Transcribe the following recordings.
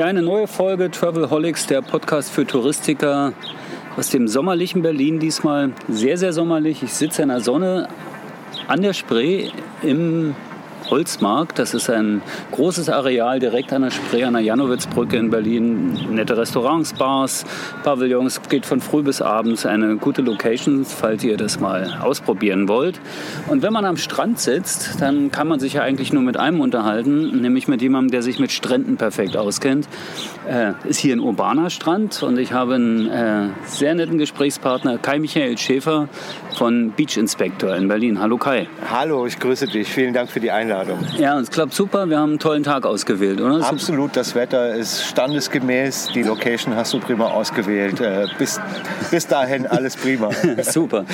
Ja, eine neue Folge Travelholics, der Podcast für Touristiker aus dem sommerlichen Berlin diesmal. Sehr, sehr sommerlich. Ich sitze in der Sonne an der Spree im Holzmarkt. Das ist ein großes Areal direkt an der Spree, an der Janowitzbrücke in Berlin. Nette Restaurants, Bars, Pavillons. Geht von früh bis abends. Eine gute Location, falls ihr das mal ausprobieren wollt. Und wenn man am Strand sitzt, dann kann man sich ja eigentlich nur mit einem unterhalten, nämlich mit jemandem, der sich mit Stränden perfekt auskennt. Äh, ist hier ein urbaner Strand und ich habe einen äh, sehr netten Gesprächspartner, Kai Michael Schäfer von Beach Inspector in Berlin. Hallo Kai. Hallo, ich grüße dich. Vielen Dank für die Einladung. Einladung. Ja, es klappt super. Wir haben einen tollen Tag ausgewählt, oder? Absolut. Das Wetter ist standesgemäß. Die Location hast du prima ausgewählt. Äh, bis, bis dahin alles prima. super.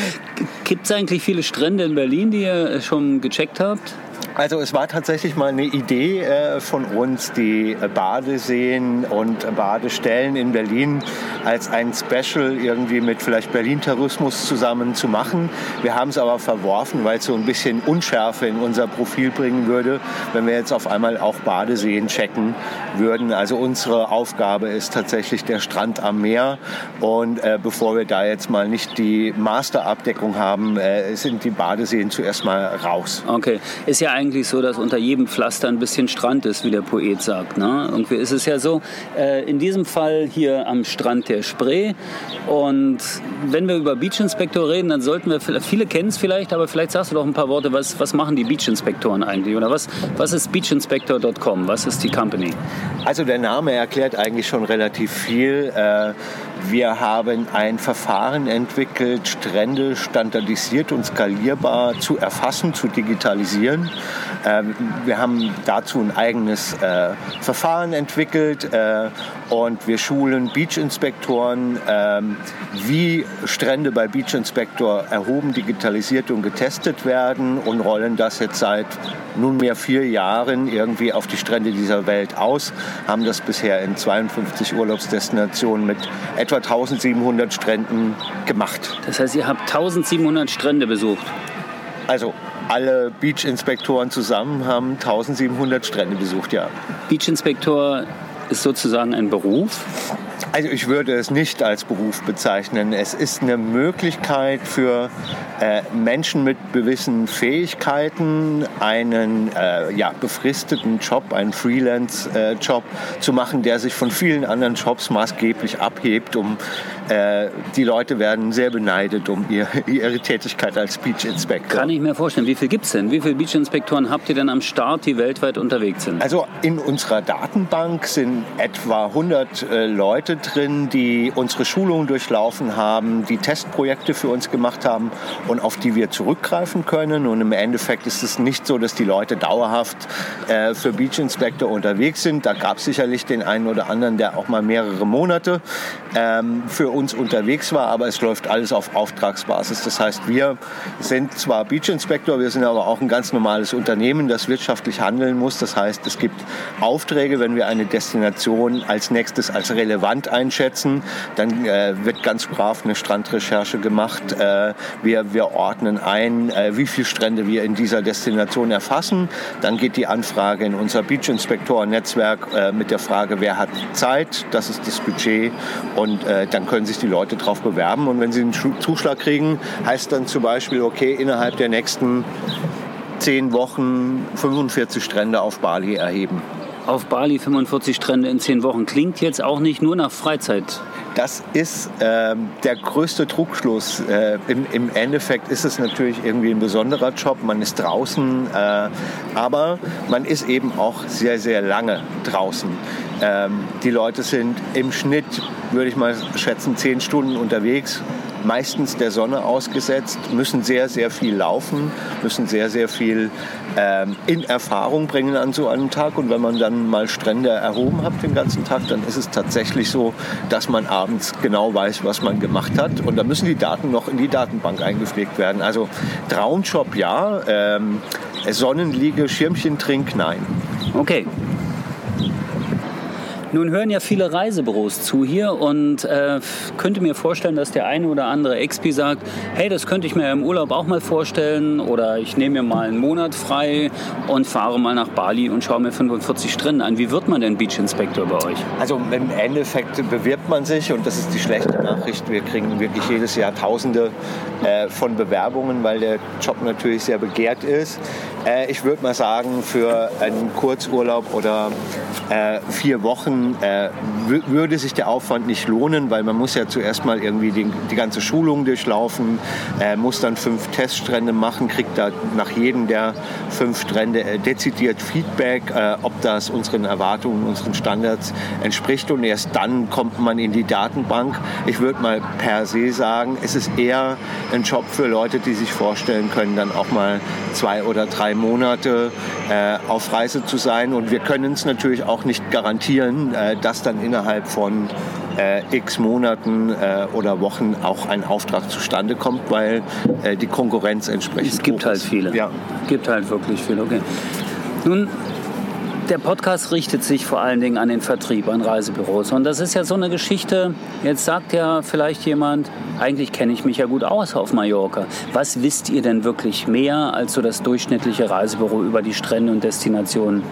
Gibt es eigentlich viele Strände in Berlin, die ihr schon gecheckt habt? Also es war tatsächlich mal eine Idee äh, von uns, die Badeseen und Badestellen in Berlin als ein Special irgendwie mit vielleicht Berlin-Tourismus zusammen zu machen. Wir haben es aber verworfen, weil es so ein bisschen Unschärfe in unser Profil bringen würde, wenn wir jetzt auf einmal auch Badeseen checken würden. Also unsere Aufgabe ist tatsächlich der Strand am Meer und äh, bevor wir da jetzt mal nicht die Masterabdeckung haben, äh, sind die Badeseen zuerst mal raus. Okay, ist ja eigentlich so, dass unter jedem Pflaster ein bisschen Strand ist, wie der Poet sagt. Ne? Irgendwie ist es ja so, äh, in diesem Fall hier am Strand der Spree. Und wenn wir über Beach Inspector reden, dann sollten wir, viele kennen es vielleicht, aber vielleicht sagst du doch ein paar Worte, was, was machen die Beach Inspektoren eigentlich? Oder was, was ist beachinspector.com? Was ist die Company? Also der Name erklärt eigentlich schon relativ viel. Wir haben ein Verfahren entwickelt, Strände standardisiert und skalierbar zu erfassen, zu digitalisieren. Ähm, wir haben dazu ein eigenes äh, Verfahren entwickelt äh, und wir schulen Beach-Inspektoren, ähm, wie Strände bei Beach Inspector erhoben, digitalisiert und getestet werden und rollen das jetzt seit nunmehr vier Jahren irgendwie auf die Strände dieser Welt aus, haben das bisher in 52 Urlaubsdestinationen mit etwa 1700 Stränden gemacht. Das heißt, ihr habt 1700 Strände besucht? Also alle Beach-Inspektoren zusammen haben 1700 Strände besucht, ja. Beach-Inspektor ist sozusagen ein Beruf? Also ich würde es nicht als Beruf bezeichnen. Es ist eine Möglichkeit für äh, Menschen mit gewissen Fähigkeiten einen äh, ja, befristeten Job, einen Freelance-Job äh, zu machen, der sich von vielen anderen Jobs maßgeblich abhebt. Um, äh, die Leute werden sehr beneidet um ihr, ihre Tätigkeit als Beach Inspector. Kann ich mir vorstellen. Wie viel gibt es denn? Wie viele Beach Inspektoren habt ihr denn am Start, die weltweit unterwegs sind? Also in unserer Datenbank sind etwa 100 äh, Drin, die unsere Schulungen durchlaufen haben, die Testprojekte für uns gemacht haben und auf die wir zurückgreifen können. Und im Endeffekt ist es nicht so, dass die Leute dauerhaft äh, für Beach Inspector unterwegs sind. Da gab es sicherlich den einen oder anderen, der auch mal mehrere Monate ähm, für uns unterwegs war, aber es läuft alles auf Auftragsbasis. Das heißt, wir sind zwar Beach Inspector, wir sind aber auch ein ganz normales Unternehmen, das wirtschaftlich handeln muss. Das heißt, es gibt Aufträge, wenn wir eine Destination als nächstes als relevant einschätzen, dann äh, wird ganz brav eine Strandrecherche gemacht. Äh, wir, wir ordnen ein, äh, wie viele Strände wir in dieser Destination erfassen. Dann geht die Anfrage in unser Beach Inspector Netzwerk äh, mit der Frage, wer hat Zeit, das ist das Budget und äh, dann können sich die Leute darauf bewerben. Und wenn sie einen Zuschlag kriegen, heißt dann zum Beispiel, okay, innerhalb der nächsten zehn Wochen 45 Strände auf Bali erheben auf Bali 45 Strände in 10 Wochen. Klingt jetzt auch nicht nur nach Freizeit. Das ist äh, der größte Trugschluss. Äh, im, im, Endeffekt ist es natürlich irgendwie ein besonderer Job. Man ist draußen, äh, aber man ist eben auch sehr, sehr lange draußen. Ähm, die Leute sind im Schnitt, würde ich mal schätzen, 10 Stunden unterwegs meistens der Sonne ausgesetzt, müssen sehr, sehr viel laufen, müssen sehr, sehr viel ähm, in Erfahrung bringen an so einem Tag. Und wenn man dann mal Strände erhoben hat den ganzen Tag, dann ist es tatsächlich so, dass man abends genau weiß, was man gemacht hat. Und da müssen die Daten noch in die Datenbank eingepflegt werden. Also Traumjob ja, ähm, Sonnenliege, Schirmchen trink, nein. Okay, nun hören ja viele Reisebüros zu hier und äh, könnte mir vorstellen, dass der eine oder andere Expi sagt, hey, das könnte ich mir im Urlaub auch mal vorstellen oder ich nehme mir mal einen Monat frei und fahre mal nach Bali und schaue mir 45 Strände an. Wie wird man denn Beach Inspector bei euch? Also im Endeffekt bewirbt man sich und das ist die schlechte Nachricht. Wir kriegen wirklich jedes Jahr Tausende äh, von Bewerbungen, weil der Job natürlich sehr begehrt ist. Äh, ich würde mal sagen, für einen Kurzurlaub oder äh, vier Wochen äh, würde sich der Aufwand nicht lohnen, weil man muss ja zuerst mal irgendwie die, die ganze Schulung durchlaufen, äh, muss dann fünf Teststrände machen, kriegt da nach jedem der fünf Strände äh, dezidiert Feedback, äh, ob das unseren Erwartungen, unseren Standards entspricht und erst dann kommt man in die Datenbank. Ich würde mal per se sagen, es ist eher ein Job für Leute, die sich vorstellen können, dann auch mal zwei oder drei Monate äh, auf Reise zu sein und wir können es natürlich auch nicht garantieren, äh, dass dann innerhalb von äh, x Monaten äh, oder Wochen auch ein Auftrag zustande kommt, weil äh, die Konkurrenz entsprechend Es gibt halt viele. Ja. Es gibt halt wirklich viele, okay. Nun, der Podcast richtet sich vor allen Dingen an den Vertrieb, an Reisebüros. Und das ist ja so eine Geschichte, jetzt sagt ja vielleicht jemand, eigentlich kenne ich mich ja gut aus auf Mallorca. Was wisst ihr denn wirklich mehr als so das durchschnittliche Reisebüro über die Strände und Destinationen?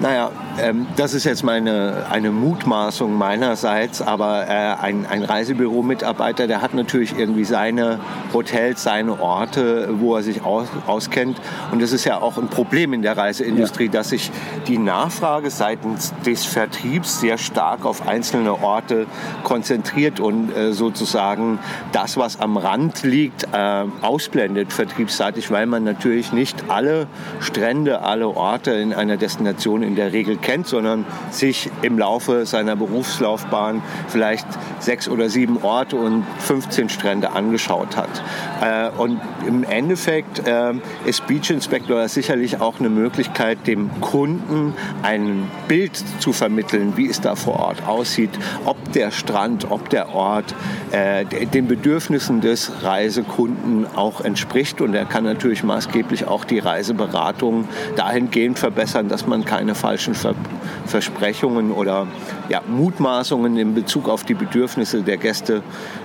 Naja, ähm, das ist jetzt meine, eine Mutmaßung meinerseits, aber äh, ein, ein Reisebüro-Mitarbeiter, der hat natürlich irgendwie seine Hotels, seine Orte, wo er sich aus, auskennt. Und das ist ja auch ein Problem in der Reiseindustrie, ja. dass sich die Nachfrage seitens des Vertriebs sehr stark auf einzelne Orte konzentriert und äh, sozusagen das, was am Rand liegt, äh, ausblendet vertriebsseitig, weil man natürlich nicht alle Strände, alle Orte in einer Destination in der Regel kennt, sondern sich im Laufe seiner Berufslaufbahn vielleicht sechs oder sieben Orte und 15 Strände angeschaut hat. Äh, und im Endeffekt äh, ist Beach Inspector sicherlich auch eine Möglichkeit, dem Kunden ein Bild zu vermitteln, wie es da vor Ort aussieht, ob der Strand, ob der Ort äh, den Bedürfnissen des Reisekunden auch entspricht. Und er kann natürlich maßgeblich auch die Reiseberatung dahingehend verbessern, dass man keine falschen Ver Versprechungen oder ja, Mutmaßungen in Bezug auf die Bedürfnisse der Gäste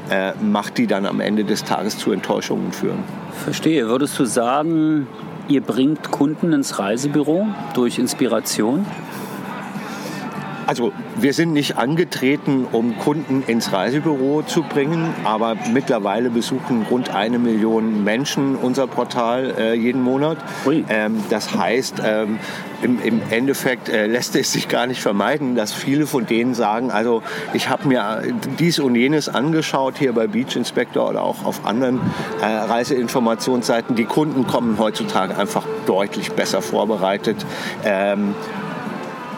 äh, macht, die dann am Ende des Tages zu Enttäuschungen führen. Verstehe. Würdest du sagen, ihr bringt Kunden ins Reisebüro durch Inspiration? Also wir sind nicht angetreten, um Kunden ins Reisebüro zu bringen, aber mittlerweile besuchen rund eine Million Menschen unser Portal äh, jeden Monat. Ähm, das heißt, ähm, im, im, Endeffekt äh, lässt es sich gar nicht vermeiden, dass viele von denen sagen, also ich habe mir dies und jenes angeschaut hier bei Beach Inspector oder auch auf anderen äh, Reiseinformationsseiten. Die Kunden kommen heutzutage einfach deutlich besser vorbereitet. Ähm,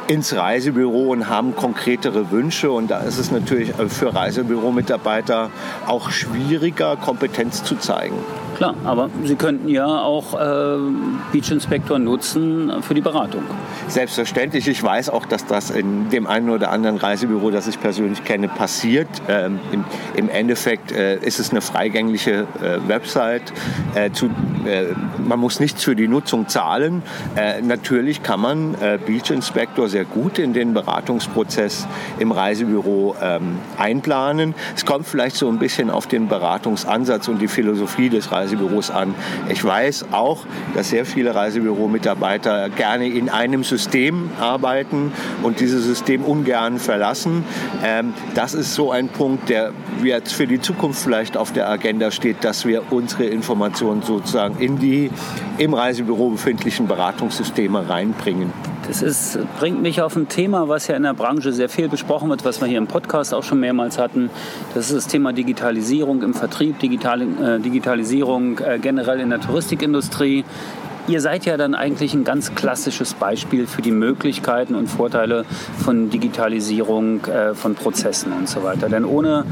ins Reisebüro und haben konkretere Wünsche. Und da ist es natürlich für Reisebüromitarbeiter auch schwieriger, Kompetenz zu zeigen. Klar, aber Sie könnten ja auch äh, Beach Inspector nutzen für die Beratung. Selbstverständlich. Ich weiß auch, dass das in dem einen oder anderen Reisebüro, das ich persönlich kenne, passiert. Ähm, im, im, Endeffekt äh, ist es eine freigängliche äh, Website. Äh, zu, äh, man muss nichts für die Nutzung zahlen. Äh, natürlich kann man Beach Inspector sehr gut in den Beratungsprozess im Reisebüro ähm, einplanen. Es kommt vielleicht so ein bisschen auf den Beratungsansatz und die Philosophie des Reisebüros Reisebüros an. Ich weiß auch, dass sehr viele Reisebüromitarbeiter gerne in einem System arbeiten und dieses System ungern verlassen. Ähm, das ist so ein Punkt, der jetzt für die Zukunft vielleicht auf der Agenda steht, dass wir unsere Informationen sozusagen in die im Reisebüro befindlichen Beratungssysteme reinbringen. Das ist, bringt mich auf ein Thema, was ja in der Branche sehr viel besprochen wird, was wir hier im Podcast auch schon mehrmals hatten. Das ist das Thema Digitalisierung im Vertrieb, Digital, äh, Digitalisierung äh, generell in der Touristikindustrie. Ihr seid ja dann eigentlich ein ganz klassisches Beispiel für die Möglichkeiten und Vorteile von Digitalisierung äh, von Prozessen und so weiter. Denn ohne,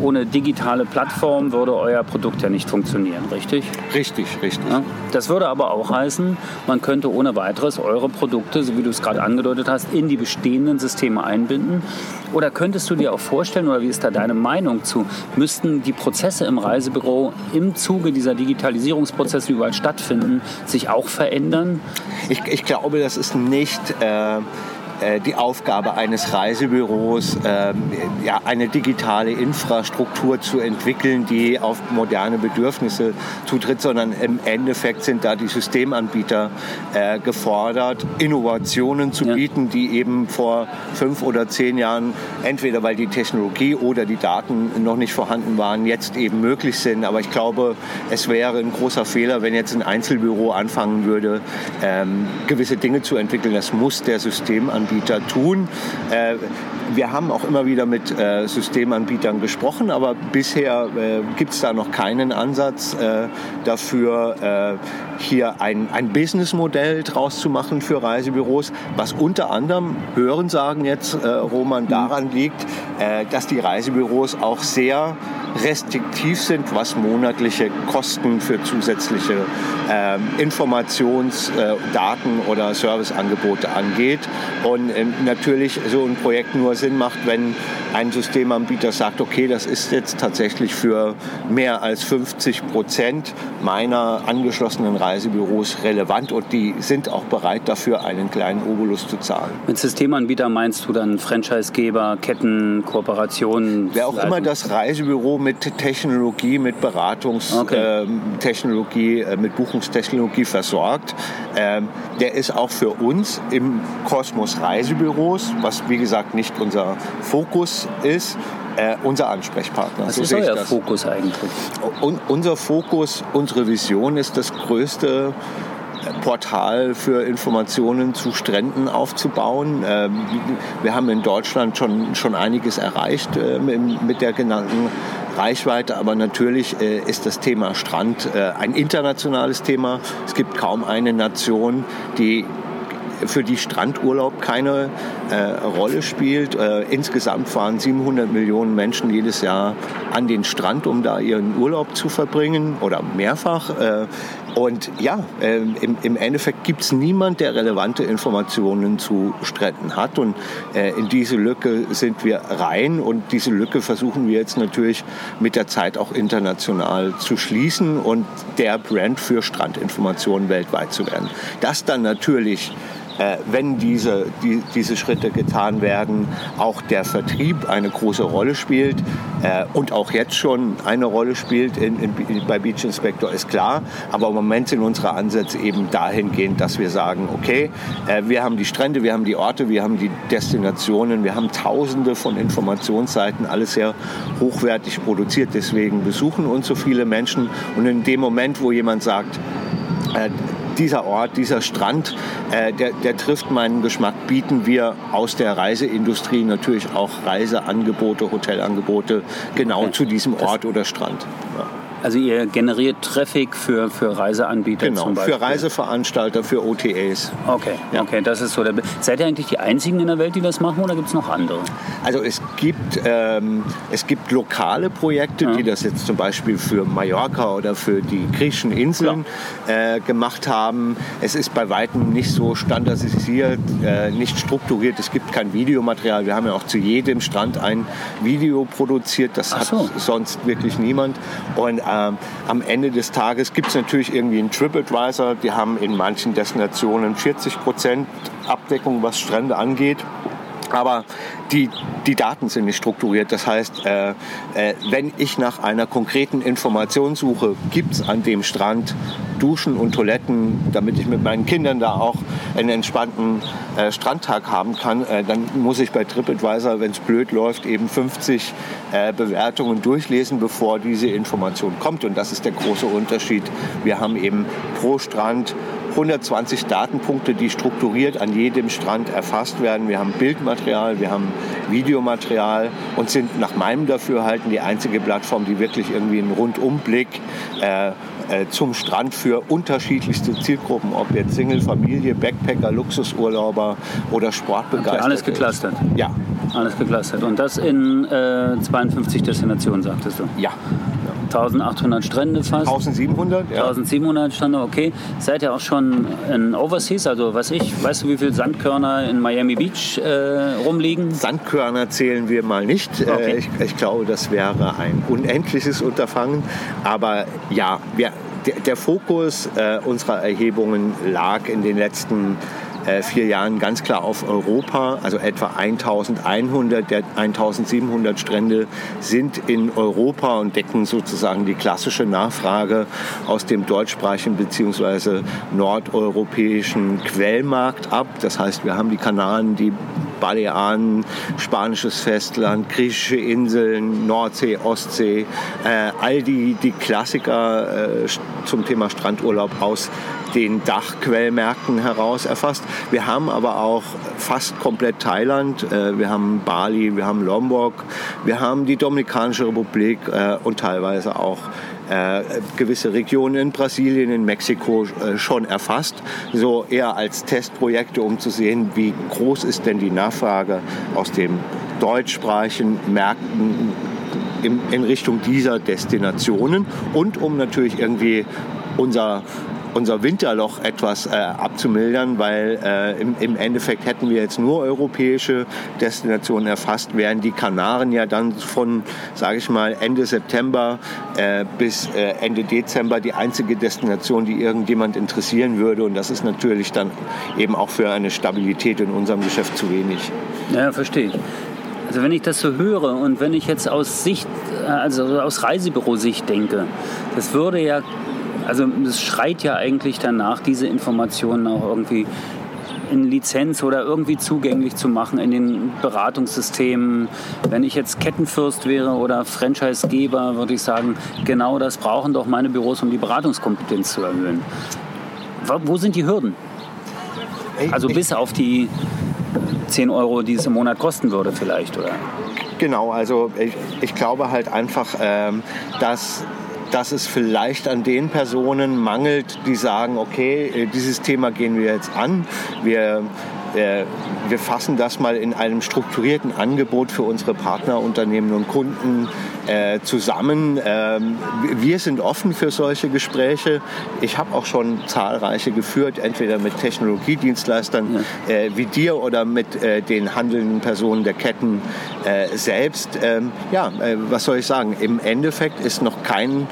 ohne digitale Plattform würde euer Produkt ja nicht funktionieren, richtig? Richtig, richtig. Ja? Das würde aber auch heißen, man könnte ohne weiteres eure Produkte, so wie du es gerade angedeutet hast, in die bestehenden Systeme einbinden. Oder könntest du dir auch vorstellen, oder wie ist da deine Meinung zu, müssten die Prozesse im Reisebüro im Zuge dieser Digitalisierungsprozesse, die überall stattfinden, sich auch verändern? Ich, ich glaube, das ist nicht... Äh, die Aufgabe eines Reisebüros, ähm, ja, eine digitale Infrastruktur zu entwickeln, die auf moderne Bedürfnisse zutritt, sondern im Endeffekt sind da die Systemanbieter äh, gefordert, Innovationen zu ja. bieten, die eben vor fünf oder zehn Jahren entweder weil die Technologie oder die Daten noch nicht vorhanden waren, jetzt eben möglich sind. Aber ich glaube, es wäre ein großer Fehler, wenn jetzt ein Einzelbüro anfangen würde, ähm, gewisse Dinge zu entwickeln. Das muss der Systemanbieter Systemanbieter tun. Äh, wir haben auch immer wieder mit äh, Systemanbietern gesprochen, aber bisher äh, gibt es da noch keinen Ansatz dafür, hier ein, ein Businessmodell draus zu machen für Reisebüros, was unter anderem, hören sagen jetzt, Roman, daran liegt, dass die Reisebüros auch sehr restriktiv sind, was monatliche Kosten für zusätzliche äh, Informations-, äh, oder Serviceangebote angeht. Und äh, natürlich so ein Projekt nur Sinn macht, wenn ein Systemanbieter sagt, okay, das ist jetzt tatsächlich für mehr als 50 Prozent meiner angeschlossenen Reisebüros relevant und die sind auch bereit dafür, einen kleinen Obolus zu zahlen. Mit Systemanbieter meinst du dann Franchisegeber, Ketten, Kooperationen? Wer auch immer das Reisebüro mit Technologie, mit Beratungstechnologie, okay. äh, mit Buchungstechnologie versorgt, äh, der ist auch für uns im Kosmos Reisebüros, was wie gesagt nicht unser Fokus ist, äh, unser Ansprechpartner. Was so ist euer Fokus eigentlich? Und unser Fokus, unsere Vision ist das größte Portal für Informationen zu Stränden aufzubauen. Ähm, wir haben in Deutschland schon, schon einiges erreicht äh, mit der genannten Reichweite, aber natürlich äh, ist das Thema Strand äh, ein internationales Thema. Es gibt kaum eine Nation, die für die Strandurlaub keine äh, Rolle spielt. Äh, insgesamt fahren 700 Millionen Menschen jedes Jahr an den Strand, um da ihren Urlaub zu verbringen oder mehrfach. Äh, und ja, äh, im, im, Endeffekt gibt es niemand, der relevante Informationen zu Stränden hat. Und äh, in diese Lücke sind wir rein. Und diese Lücke versuchen wir jetzt natürlich mit der Zeit auch international zu schließen und der Brand für Strandinformationen weltweit zu werden. Das dann natürlich äh, wenn diese, die, diese Schritte getan werden, auch der Vertrieb eine große Rolle spielt äh, und auch jetzt schon eine Rolle spielt in, in, bei Beach Inspector, ist klar. Aber Moment sind unsere Ansätze eben dahingehend, dass wir sagen, okay, äh, wir haben die Strände, wir haben die Orte, wir haben die Destinationen, wir haben tausende von Informationsseiten, alles sehr hochwertig produziert. Deswegen besuchen uns so viele Menschen. Und in dem Moment, wo jemand sagt, äh, dieser Ort, dieser Strand, äh, der, der trifft meinen Geschmack, bieten wir aus der Reiseindustrie natürlich auch Reiseangebote, Hotelangebote genau zu diesem Ort oder Strand. Ja. Also ihr generiert Traffic für, für Reiseanbieter genau, zum Beispiel? für Reiseveranstalter, für OTAs. Okay, ja. okay, das ist so. Seid ihr eigentlich die Einzigen in der Welt, die das machen oder gibt es noch andere? Also es gibt, ähm, es gibt lokale Projekte, ja. die das jetzt zum Beispiel für Mallorca oder für die griechischen Inseln äh, gemacht haben. Es ist bei weitem nicht so standardisiert, äh, nicht strukturiert. Es gibt kein Videomaterial. Wir haben ja auch zu jedem Strand ein Video produziert. Das so. hat sonst wirklich niemand. Und ähm, am Ende des Tages gibt es natürlich irgendwie einen TripAdvisor. Die haben in manchen Destinationen 40 Prozent Abdeckung, was Strände angeht. Aber die, die Daten sind nicht strukturiert. Das heißt, äh, äh, wenn ich nach einer konkreten Information suche, gibt es an dem Strand Duschen und Toiletten, damit ich mit meinen Kindern da auch einen entspannten äh, Strandtag haben kann, äh, dann muss ich bei TripAdvisor, wenn es blöd läuft, eben 50 äh, Bewertungen durchlesen, bevor diese Information kommt. Und das ist der große Unterschied. Wir haben eben pro Strand 120 Datenpunkte, die strukturiert an jedem Strand erfasst werden. Wir haben Bildmaterial, wir haben Videomaterial und sind nach meinem Dafürhalten die einzige Plattform, die wirklich irgendwie einen Rundumblick äh, zum Strand für unterschiedlichste Zielgruppen, ob jetzt Single, Familie, Backpacker, Luxusurlauber oder Sportbegeisterte. Okay, alles geklustert? Ja. Alles geklustert. Und das in äh, 52 Destinationen, sagtest du? Ja. 1800 Strände fast. 1700, ja. 1700 Strände, okay. Seid ihr auch schon in Overseas? Also, was ich, weißt du, wie viele Sandkörner in Miami Beach äh, rumliegen? Sandkörner zählen wir mal nicht. Äh, okay. ich, ich, glaube, das wäre ein unendliches Unterfangen. Aber ja, wir, der, der Fokus äh, unserer Erhebungen lag in den letzten äh, vier Jahren ganz klar auf Europa. Also etwa 1100 der 1700 Strände sind in Europa und decken sozusagen die klassische Nachfrage aus dem deutschsprachigen bzw. nordeuropäischen Quellmarkt ab. Das heißt, wir haben die Kanaren, die Balearen, spanisches Festland, griechische Inseln, Nordsee, Ostsee, äh, all die, die Klassiker äh, zum Thema Strandurlaub aus den Dachquellmärkten heraus erfasst. Wir haben aber auch fast komplett Thailand, äh, wir haben Bali, wir haben Lombok, wir haben die Dominikanische Republik äh, und teilweise auch äh, gewisse Regionen in Brasilien, in Mexiko äh, schon erfasst. So eher als Testprojekte, um zu sehen, wie groß ist denn die Nachfrage aus den deutschsprachigen Märkten in, in Richtung dieser Destinationen und um natürlich irgendwie unser unser Winterloch etwas äh, abzumildern, weil äh, im, im, Endeffekt hätten wir jetzt nur europäische Destinationen erfasst, wären die Kanaren ja dann von, sage ich mal, Ende September äh, bis äh, Ende Dezember die einzige Destination, die irgendjemand interessieren würde. Und das ist natürlich dann eben auch für eine Stabilität in unserem Geschäft zu wenig. Ja, verstehe ich. Also wenn ich das so höre und wenn ich jetzt aus Sicht, äh, also aus Reisebürosicht denke, das würde ja also es schreit ja eigentlich danach, diese Informationen auch irgendwie in Lizenz oder irgendwie zugänglich zu machen in den Beratungssystemen. Wenn ich jetzt Kettenfürst wäre oder Franchisegeber, würde ich sagen, genau das brauchen doch meine Büros, um die Beratungskompetenz zu erhöhen. Wo sind die Hürden? Also bis auf die 10 Euro, die es im Monat kosten würde vielleicht, oder? Genau, also ich, ich glaube halt einfach, ähm, dass dass es vielleicht an den Personen mangelt, die sagen, okay, äh, dieses Thema gehen wir jetzt an. Wir äh, wir fassen das mal in einem strukturierten Angebot für unsere Partnerunternehmen und Kunden äh, zusammen. Ähm, wir sind offen für solche Gespräche. Ich habe auch schon zahlreiche geführt, entweder mit Technologiedienstleistern ja. äh, wie dir oder mit äh, den handelnden Personen der Ketten äh, selbst. Ähm, ja, äh, was soll ich sagen? Im Endeffekt ist noch kein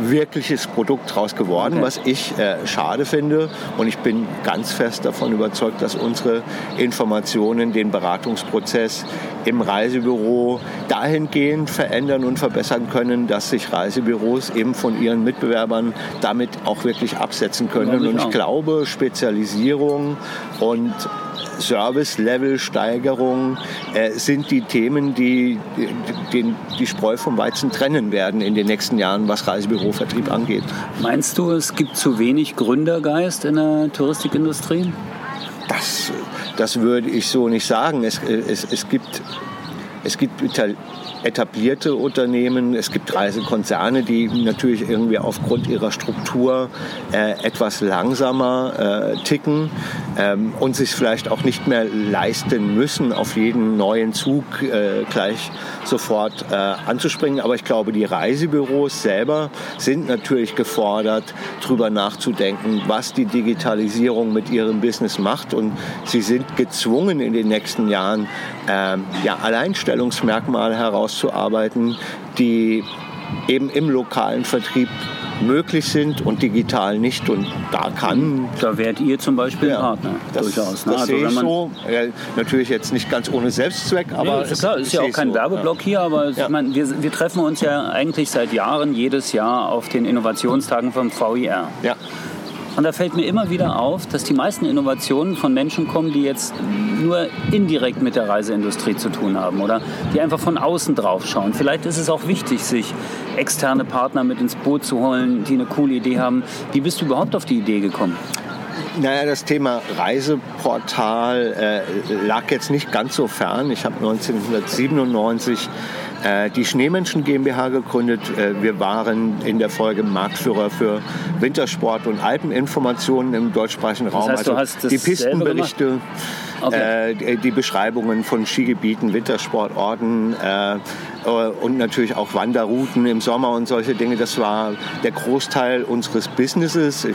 wirkliches Produkt draus geworden, okay. was ich schade finde. Und ich bin ganz fest davon überzeugt, dass unsere Informationen den Beratungsprozess im Reisebüro dahingehend verändern und verbessern können, dass sich Reisebüros eben von ihren Mitbewerbern damit auch wirklich absetzen können. und ich glaube, Spezialisierung und Service-Level-Steigerung äh, sind die Themen, die, die die Spreu vom Weizen trennen werden in den nächsten Jahren, was Reisebürovertrieb angeht. Meinst du, es gibt zu wenig Gründergeist in der Touristikindustrie? Das, das würde ich so nicht sagen. Es, es, es gibt es gibt etablierte Unternehmen, es gibt Reisekonzerne, die natürlich irgendwie aufgrund ihrer Struktur äh, etwas langsamer äh, ticken ähm, und sich vielleicht auch nicht mehr leisten müssen, auf jeden neuen Zug äh, gleich sofort äh, anzuspringen. Aber ich glaube, die Reisebüros selber sind natürlich gefordert, darüber nachzudenken, was die Digitalisierung mit ihrem Business macht. Und sie sind gezwungen in den nächsten Jahren, ähm, ja, Alleinstellungsmerkmale herauszuarbeiten, die eben im lokalen Vertrieb möglich sind und digital nicht. Und da kann. Da wärt ihr zum Beispiel ja, Partner. Das, durchaus. Ne? Das also, sehe ich so. Ja, natürlich jetzt nicht ganz ohne Selbstzweck, aber. Nee, ist klar, ist ja auch kein so. Werbeblock hier, aber ja. ich meine, wir, wir treffen uns ja eigentlich seit Jahren jedes Jahr auf den Innovationstagen vom VIR. Ja. Und da fällt mir immer wieder auf, dass die meisten Innovationen von Menschen kommen, die jetzt nur indirekt mit der Reiseindustrie zu tun haben oder die einfach von außen drauf schauen. Vielleicht ist es auch wichtig, sich externe Partner mit ins Boot zu holen, die eine coole Idee haben. Wie bist du überhaupt auf die Idee gekommen? Naja, das Thema Reiseportal äh, lag jetzt nicht ganz so fern. Ich habe 1997 äh, die Schneemenschen GmbH gegründet. Äh, wir waren in der Folge Marktführer für Wintersport und Alpeninformationen im deutschsprachigen Raum. Das heißt, also die Pistenberichte. Okay. Äh, die Beschreibungen von Skigebieten, Wintersportorten, äh, äh, und natürlich auch Wanderrouten im Sommer und solche Dinge. Das war der Großteil unseres Businesses. Äh,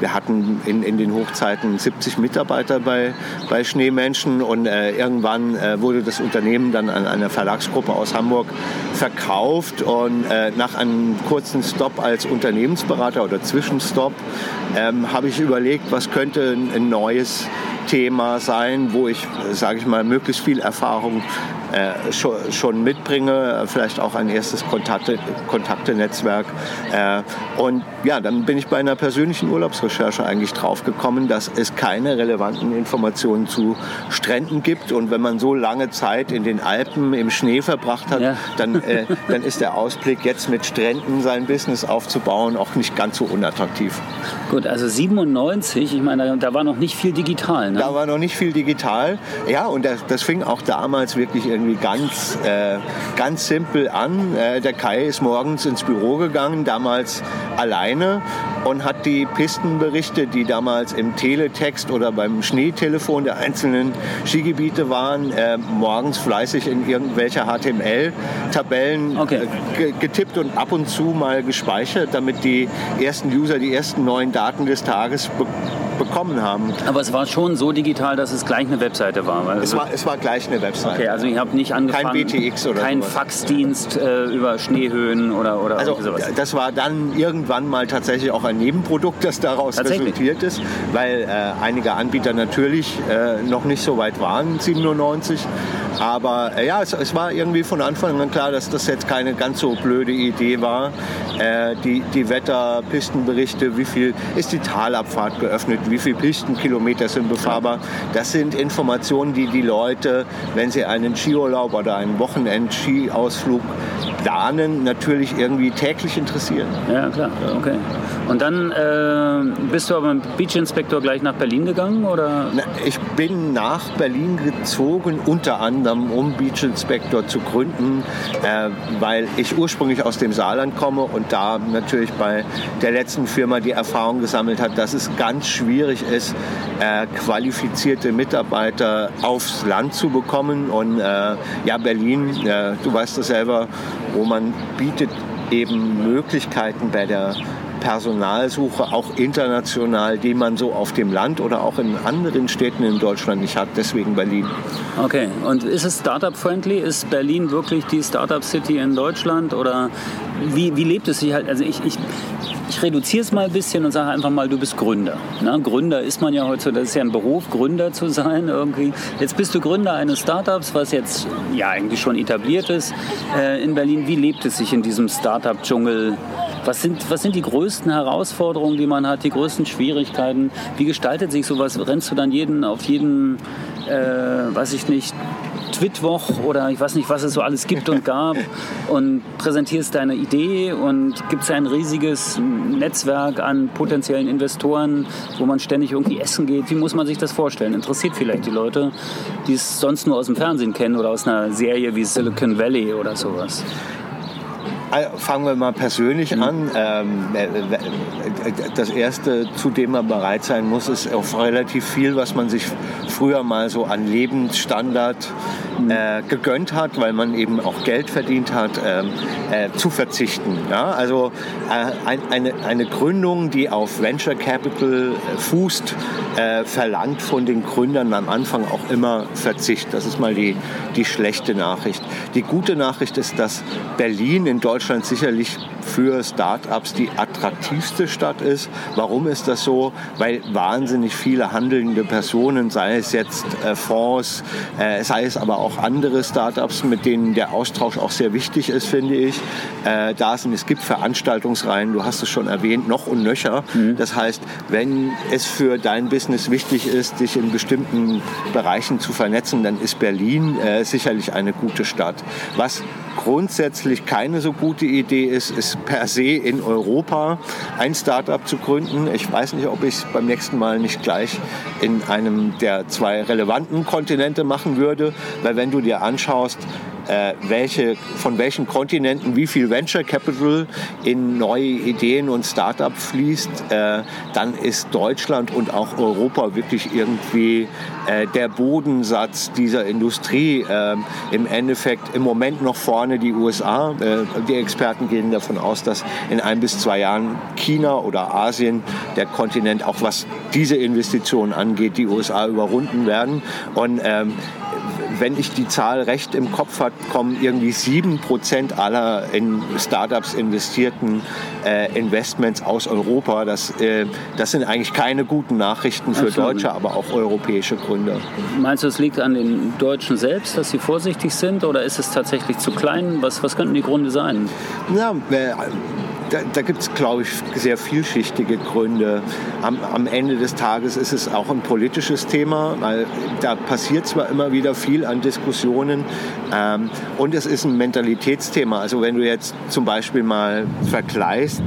wir hatten in, in den Hochzeiten 70 Mitarbeiter bei, bei Schneemenschen und äh, irgendwann wurde das Unternehmen dann an eine Verlagsgruppe aus Hamburg verkauft und nach einem kurzen Stop als Unternehmensberater oder Zwischenstopp ähm, habe ich überlegt, was könnte ein neues Thema sein, wo ich, sage ich mal, möglichst viel Erfahrung äh, schon, schon, mitbringe, vielleicht auch ein erstes Kontakte, Kontaktenetzwerk. Äh, und ja, dann bin ich bei einer persönlichen Urlaubsrecherche eigentlich draufgekommen, dass es keine relevanten Informationen zu Stränden gibt. Und wenn man so lange Zeit in den Alpen im Schnee verbracht hat, ja. dann, äh, dann ist der Ausblick, jetzt mit Stränden sein Business aufzubauen, auch nicht ganz so unattraktiv. Gut, also 97, ich meine, da war noch nicht viel digital. Ne? Da war noch nicht viel digital. Ja, und das, das fing auch damals wirklich irgendwie ganz, äh, ganz simpel an. Äh, der Kai ist morgens ins Büro gegangen, damals alleine und hat die Pistenberichte, die damals im Teletext oder beim Schneetelefon der einzelnen Skigebiete waren, äh, morgens fleißig in irgendwelcher HTML-Tabellen okay. äh, getippt und ab und zu mal gespeichert, damit die ersten User die ersten neuen Daten des Tages be bekommen haben. Aber es war schon so digital, dass es gleich eine Webseite war. Also es, war es war gleich eine Webseite. Okay, also ich habe nicht angefangen. Kein BTX oder Kein sowas. Faxdienst äh, über Schneehöhen oder, oder also, sowas. Das war dann irgendwann mal tatsächlich auch ein Nebenprodukt, das daraus resultiert ist, weil äh, einige Anbieter natürlich äh, noch nicht so weit waren, 97. Aber äh, ja, es, es, war irgendwie von Anfang an klar, dass das jetzt keine ganz so blöde Idee war. Äh, die, die Wetterpistenberichte, wie viel ist die Talabfahrt geöffnet, wie viele Pistenkilometer sind befahrbar. Das sind Informationen, die die Leute, wenn sie einen Skiurlaub oder einen Wochenend-Skiausflug planen, natürlich irgendwie täglich interessieren. Ja, klar, okay. Und dann äh, bist du aber mit Beach Inspector gleich nach Berlin gegangen? Oder? Na, ich bin nach Berlin gezogen, unter anderem um Beach Inspector zu gründen, äh, weil ich ursprünglich aus dem Saarland komme und da natürlich bei der letzten Firma die Erfahrung gesammelt hat, dass es ganz schwierig ist, äh, qualifizierte Mitarbeiter aufs Land zu bekommen. Und äh, ja, Berlin, äh, du weißt das selber, wo man bietet eben Möglichkeiten bei der Personalsuche, auch international, die man so auf dem Land oder auch in anderen Städten in Deutschland nicht hat. Deswegen Berlin. Okay, und ist es Startup-friendly? Ist Berlin wirklich die Startup-City in Deutschland? Oder wie, wie lebt es sich halt? Also ich, ich, ich reduziere es mal ein bisschen und sage einfach mal, du bist Gründer. Na, Gründer ist man ja heute, das ist ja ein Beruf, Gründer zu sein irgendwie. Jetzt bist du Gründer eines Startups, was jetzt ja eigentlich schon etabliert ist äh, in Berlin. Wie lebt es sich in diesem Startup-Dschungel? Was sind, was sind die größten Herausforderungen, die man hat, die größten Schwierigkeiten? Wie gestaltet sich sowas? Rennst du dann jeden auf jeden, äh, weiß ich nicht, Twitwoch oder ich weiß nicht, was es so alles gibt und gab und präsentierst deine Idee und gibt es ein riesiges Netzwerk an potenziellen Investoren, wo man ständig irgendwie essen geht. Wie muss man sich das vorstellen? Interessiert vielleicht die Leute, die es sonst nur aus dem Fernsehen kennen oder aus einer Serie wie Silicon Valley oder sowas? Fangen wir mal persönlich mhm. an. Ähm, äh, das Erste, zu dem man bereit sein muss, ist auf relativ viel, was man sich früher mal so an Lebensstandard mhm. äh, gegönnt hat, weil man eben auch Geld verdient hat, ähm, äh, zu verzichten. Ja? Also ein, eine, eine Gründung, die auf Venture Capital fußt, verlangt von den Gründern am Anfang auch immer Verzicht. Das ist mal die, die schlechte Nachricht. Die gute Nachricht ist, dass Berlin in Deutschland Deutschland sicherlich für Start-ups die attraktivste Stadt ist. Warum ist das so? Weil wahnsinnig viele handelnde Personen, sei es jetzt äh, Fonds, äh, sei es aber auch andere Start-ups, mit denen der Austausch auch sehr wichtig ist, finde ich, äh, da sind. Es gibt Veranstaltungsreihen, du hast es schon erwähnt, noch und nöcher. Mhm. Das heißt, wenn es für dein Business wichtig ist, dich in bestimmten Bereichen zu vernetzen, dann ist Berlin äh, sicherlich eine gute Stadt. Was grundsätzlich keine so gute Idee ist, ist per se in Europa ein Startup zu gründen. Ich weiß nicht, ob ich es beim nächsten Mal nicht gleich in einem der zwei relevanten Kontinente machen würde, weil wenn du dir anschaust, äh, welche, von welchen Kontinenten wie viel Venture Capital in neue Ideen und Startups fließt, äh, dann ist Deutschland und auch Europa wirklich irgendwie äh, der Bodensatz dieser Industrie. Äh, Im Endeffekt im Moment noch vorne die USA. Äh, die Experten gehen davon aus, dass in ein bis zwei Jahren China oder Asien, der Kontinent, auch was diese Investitionen angeht, die USA überrunden werden. Und ähm, wenn ich die Zahl recht im Kopf habe, kommen irgendwie sieben Prozent aller in Startups investierten äh, Investments aus Europa. Das, äh, das sind eigentlich keine guten Nachrichten für Absolut. deutsche, aber auch europäische Gründer. Meinst du, es liegt an den Deutschen selbst, dass sie vorsichtig sind oder ist es tatsächlich zu klein? Was, was könnten die Gründe sein? Ja, äh, da, da gibt es, glaube ich, sehr vielschichtige Gründe. Am, am, Ende des Tages ist es auch ein politisches Thema, weil da passiert zwar immer wieder viel an Diskussionen ähm, und es ist ein Mentalitätsthema. Also wenn du jetzt zum Beispiel mal vergleichst,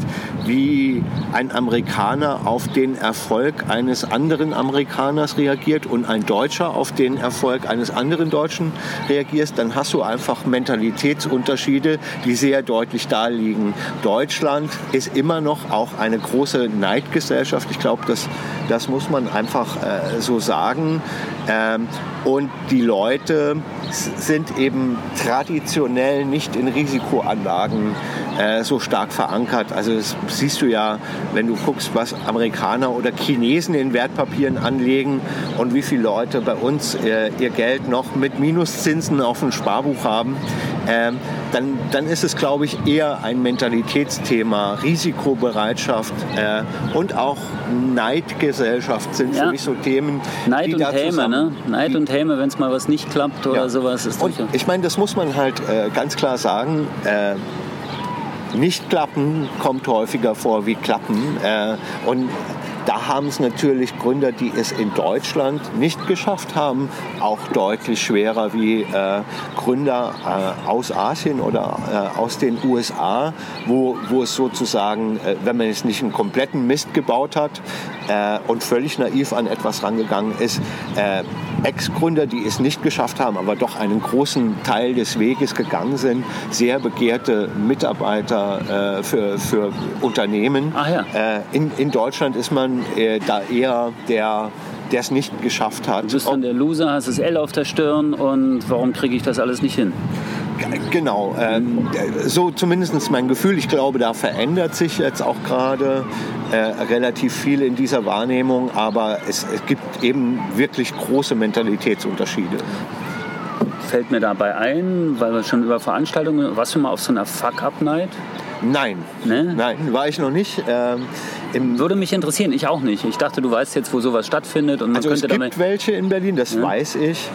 wie ein Amerikaner auf den Erfolg eines anderen Amerikaners reagiert und ein Deutscher auf den Erfolg eines anderen Deutschen reagiert, dann hast du einfach Mentalitätsunterschiede, die sehr deutlich da liegen. Deutschland ist immer noch auch eine große Neidgesellschaft. Ich glaube, das, das muss man einfach äh, so sagen. Ähm, und die Leute sind eben traditionell nicht in Risikoanlagen äh, so stark verankert. Also das siehst du ja, wenn du guckst, was Amerikaner oder Chinesen in Wertpapieren anlegen und wie viele Leute bei uns äh, ihr Geld noch mit Minuszinsen auf dem Sparbuch haben, äh, dann, dann ist es, glaube ich, eher ein Mentalitätsthema. Risikobereitschaft äh, und auch Neidgesellschaft sind ja. für mich so Themen, Neid die und Häme, ne? Neid und Häme, wenn es mal was nicht klappt oder ja. sowas. Ist und ich meine, das muss man halt äh, ganz klar sagen nicht klappen kommt häufiger vor wie klappen. Äh, und da haben es natürlich Gründer, die es in Deutschland nicht geschafft haben, auch deutlich schwerer wie äh, Gründer äh, aus Asien oder äh, aus den USA, wo, wo es sozusagen, äh, wenn man jetzt nicht einen kompletten Mist gebaut hat äh, und völlig naiv an etwas rangegangen ist, äh, Ex-Gründer, die es nicht geschafft haben, aber doch einen großen Teil des Weges gegangen sind, sehr begehrte Mitarbeiter für, für Unternehmen. Ja. in, in Deutschland ist man äh, da eher der der es nicht geschafft hat. Du bist dann der Loser, hast das L auf der Stirn und warum kriege ich das alles nicht hin? Genau, ähm, so zumindest mein Gefühl. Ich glaube, da verändert sich jetzt auch gerade äh, relativ viel in dieser Wahrnehmung, aber es, es gibt eben wirklich große Mentalitätsunterschiede fällt mir dabei ein, weil wir schon über Veranstaltungen, warst du mal auf so einer Fuck-Up-Night? Nein, ne? nein, war ich noch nicht. Ähm, Würde mich interessieren, ich auch nicht. Ich dachte, du weißt jetzt, wo sowas stattfindet. Und man also könnte es gibt welche in Berlin, das ja. weiß ich.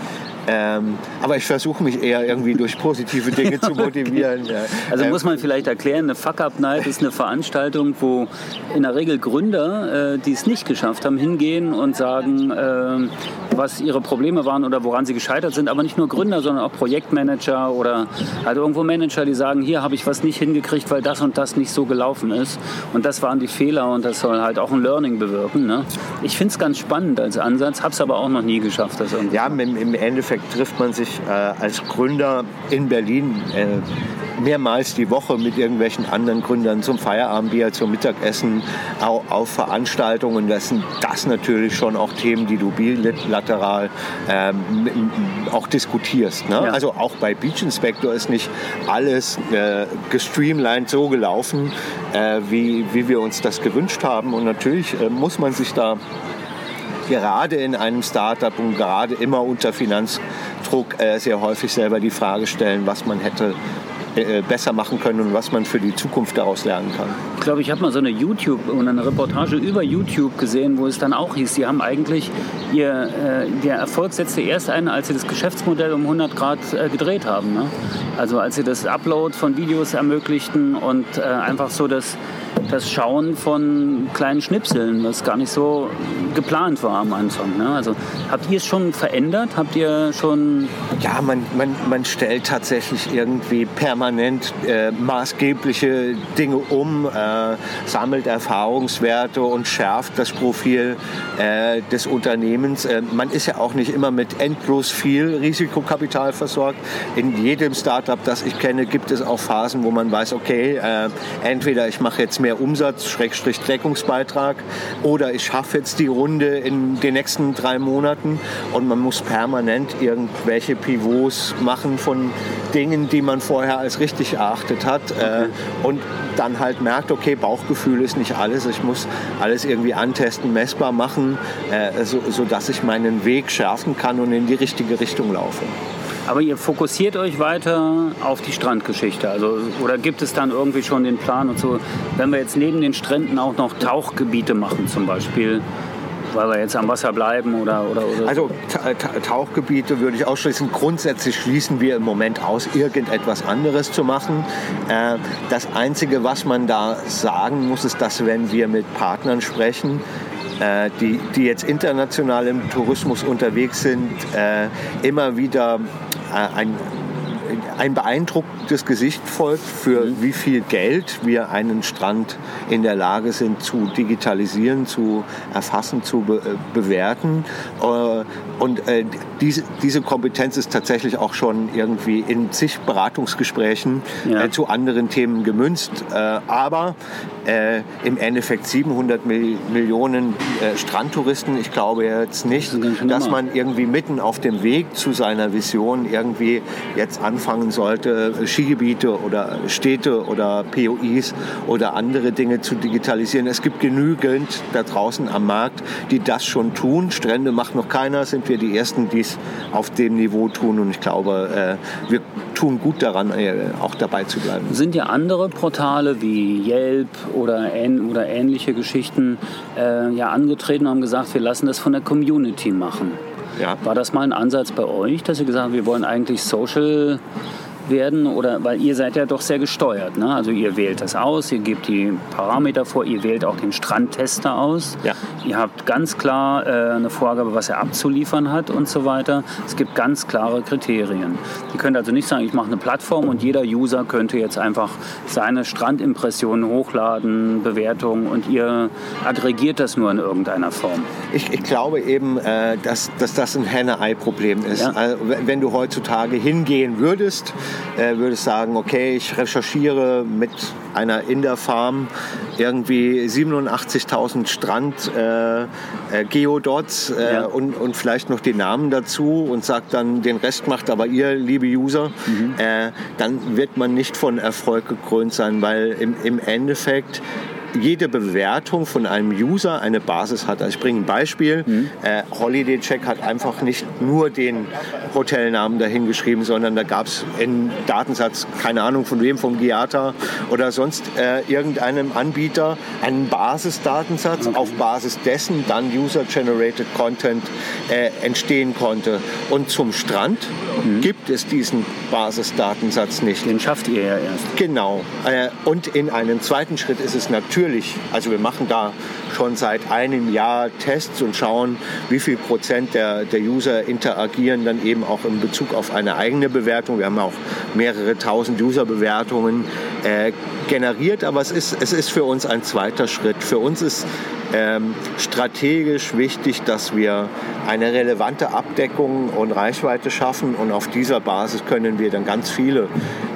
Ähm, aber ich versuche mich eher irgendwie durch positive Dinge zu motivieren. Ja. Also muss man vielleicht erklären, eine Fuck-Up-Night ist eine Veranstaltung, wo in der Regel Gründer, äh, die es nicht geschafft haben, hingehen und sagen, äh, was ihre Probleme waren oder woran sie gescheitert sind. Aber nicht nur Gründer, sondern auch Projektmanager oder halt irgendwo Manager, die sagen, hier habe ich was nicht hingekriegt, weil das und das nicht so gelaufen ist. Und das waren die Fehler und das soll halt auch ein Learning bewirken. Ne? Ich finde es ganz spannend als Ansatz, habe es aber auch noch nie geschafft. Das irgendwie. ja, im, im Endeffekt trifft man sich äh, als Gründer in Berlin äh, mehrmals die Woche mit irgendwelchen anderen Gründern zum Feierabendbier, zum Mittagessen, auf, auf Veranstaltungen. Das sind das natürlich schon auch Themen, die du bilateral ähm, auch diskutierst. Ne? Ja. Also auch bei Beach Inspector ist nicht alles äh, gestreamlined so gelaufen, äh, wie, wie wir uns das gewünscht haben. Und natürlich äh, muss man sich da gerade in einem Startup und gerade immer unter Finanzdruck äh, sehr häufig selber die Frage stellen, was man hätte äh, besser machen können und was man für die Zukunft daraus lernen kann. Ich glaube, ich habe mal so eine YouTube und eine Reportage über YouTube gesehen, wo es dann auch hieß, sie haben eigentlich ihr, äh, der Erfolg setzte erst ein, als sie das Geschäftsmodell um 100 Grad äh, gedreht haben. Ne? Also als sie das Upload von Videos ermöglichten und äh, einfach so das das Schauen von kleinen Schnipseln, was gar nicht so geplant war am Anfang. Ne? Also habt ihr es schon verändert? Habt ihr schon... Ja, man, man, man stellt tatsächlich irgendwie permanent äh, maßgebliche Dinge um, äh, sammelt Erfahrungswerte und schärft das Profil äh, des Unternehmens. Äh, man ist ja auch nicht immer mit endlos viel Risikokapital versorgt. In jedem Startup, das ich kenne, gibt es auch Phasen, wo man weiß, okay, äh, entweder ich mache jetzt mehr Umsatz, Schrägstrich Deckungsbeitrag, oder ich schaffe jetzt die Runde in den nächsten drei Monaten und man muss permanent irgendwelche Pivots machen von Dingen, die man vorher als richtig erachtet hat äh, und dann halt merkt, okay, Bauchgefühl ist nicht alles, ich muss alles irgendwie antesten, messbar machen, äh, so, sodass ich meinen Weg schärfen kann und in die richtige Richtung laufe. Aber ihr fokussiert euch weiter auf die Strandgeschichte. Also, oder gibt es dann irgendwie schon den Plan und so, wenn wir jetzt neben den Stränden auch noch Tauchgebiete machen zum Beispiel? weil wir jetzt am Wasser bleiben oder, oder, oder Also Tauchgebiete würde ich ausschließen. Grundsätzlich schließen wir im Moment aus, irgendetwas anderes zu machen. Äh, das Einzige, was man da sagen muss, ist, dass wenn wir mit Partnern sprechen, äh, die, die jetzt international im Tourismus unterwegs sind, äh, immer wieder ein ein beeindruckendes Gesicht folgt, für mhm. wie viel Geld wir einen Strand in der Lage sind zu digitalisieren, zu erfassen, zu be äh, bewerten. Äh, und äh, diese, diese Kompetenz ist tatsächlich auch schon irgendwie in zig Beratungsgesprächen ja. zu anderen Themen gemünzt. aber im Endeffekt 700 Millionen Strandtouristen, ich glaube jetzt nicht, das dass man irgendwie mitten auf dem Weg zu seiner Vision irgendwie jetzt anfangen sollte, Skigebiete oder Städte oder POIs oder andere Dinge zu digitalisieren. Es gibt genügend da draußen am Markt, die das schon tun. Strände macht noch keiner, sind wir die Ersten, die es auf dem Niveau tun. Und ich glaube, äh, wir tun gut daran, äh, auch dabei zu bleiben. Sind ja andere Portale wie Yelp oder, oder ähnliche Geschichten äh, ja angetreten und haben gesagt, wir lassen das von der Community machen. Ja. War das mal ein Ansatz bei euch, dass ihr gesagt habt, wir wollen eigentlich Social werden oder weil ihr seid ja doch sehr gesteuert. Ne? Also ihr wählt das aus, ihr gebt die Parameter vor, ihr wählt auch den Strandtester aus. Ja. Ihr habt ganz klar äh, eine Vorgabe, was er abzuliefern hat und so weiter. Es gibt ganz klare Kriterien. Ihr könnt also nicht sagen, ich mache eine Plattform und jeder User könnte jetzt einfach seine Strandimpressionen hochladen, Bewertungen und ihr aggregiert das nur in irgendeiner Form. Ich, ich glaube eben, äh, dass, dass das ein Henne-Ei-Problem ist. Ja. Also, wenn du heutzutage hingehen würdest, äh, würde ich sagen, okay, ich recherchiere mit einer in der Farm irgendwie 87.000 Strand äh, äh, Geodots äh, ja. und, und vielleicht noch die Namen dazu und sagt dann, den Rest macht aber ihr, liebe User, mhm. äh, dann wird man nicht von Erfolg gekrönt sein, weil im, im Endeffekt jede Bewertung von einem User eine Basis hat. Also ich bringe ein Beispiel. Mhm. Äh, Holiday Check hat einfach nicht nur den Hotelnamen dahingeschrieben, sondern da gab es einen Datensatz, keine Ahnung von wem, vom Giata oder sonst äh, irgendeinem Anbieter, einen Basisdatensatz, okay. auf Basis dessen dann User-Generated Content äh, entstehen konnte. Und zum Strand mhm. gibt es diesen Basisdatensatz nicht. Den schafft ihr ja erst. Genau. Äh, und in einem zweiten Schritt ist es natürlich natürlich, also wir machen da schon seit einem Jahr Tests und schauen, wie viel Prozent der, der User interagieren dann eben auch in Bezug auf eine eigene Bewertung. Wir haben auch mehrere tausend User-Bewertungen äh, generiert, aber es ist, es ist für uns ein zweiter Schritt. Für uns ist ähm, strategisch wichtig, dass wir eine relevante Abdeckung und Reichweite schaffen und auf dieser Basis können wir dann ganz viele,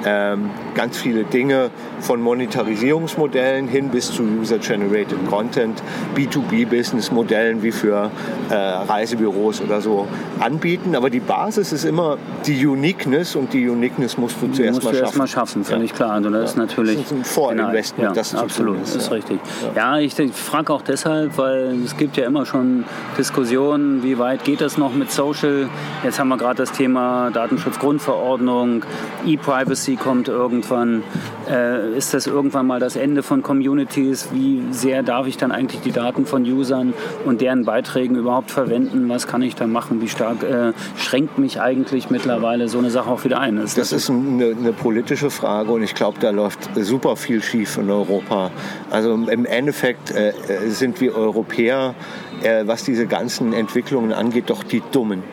ähm, ganz viele Dinge von Monetarisierungsmodellen hin bis zu User-Generated Content, B2B-Business-Modellen wie für äh, Reisebüros oder so anbieten. Aber die Basis ist immer die Uniqueness und die Uniqueness musst du zuerst musst mal schaffen. Erst schaffen, völlig ja. klar. Also das ja. ist natürlich das ist ein Vorinvestment, ja, das absolut, ist. Ist richtig. Ja, ja ich frage auch deshalb, deshalb, weil es gibt ja immer schon Diskussionen, wie weit geht das noch mit Social. Jetzt haben wir gerade das Thema Datenschutzgrundverordnung, E-Privacy kommt irgendwann. Äh, ist das irgendwann mal das Ende von Communities? Wie sehr darf ich dann eigentlich die Daten von Usern und deren Beiträgen überhaupt verwenden? Was kann ich da machen? Wie stark äh, schränkt mich eigentlich mittlerweile so eine Sache auch wieder ein? Ist das, das ist eine, eine politische Frage und ich glaube, da läuft super viel schief in Europa. Also im Endeffekt äh, äh sind wir Europäer äh, was diese ganzen Entwicklungen angeht, doch die Dummen.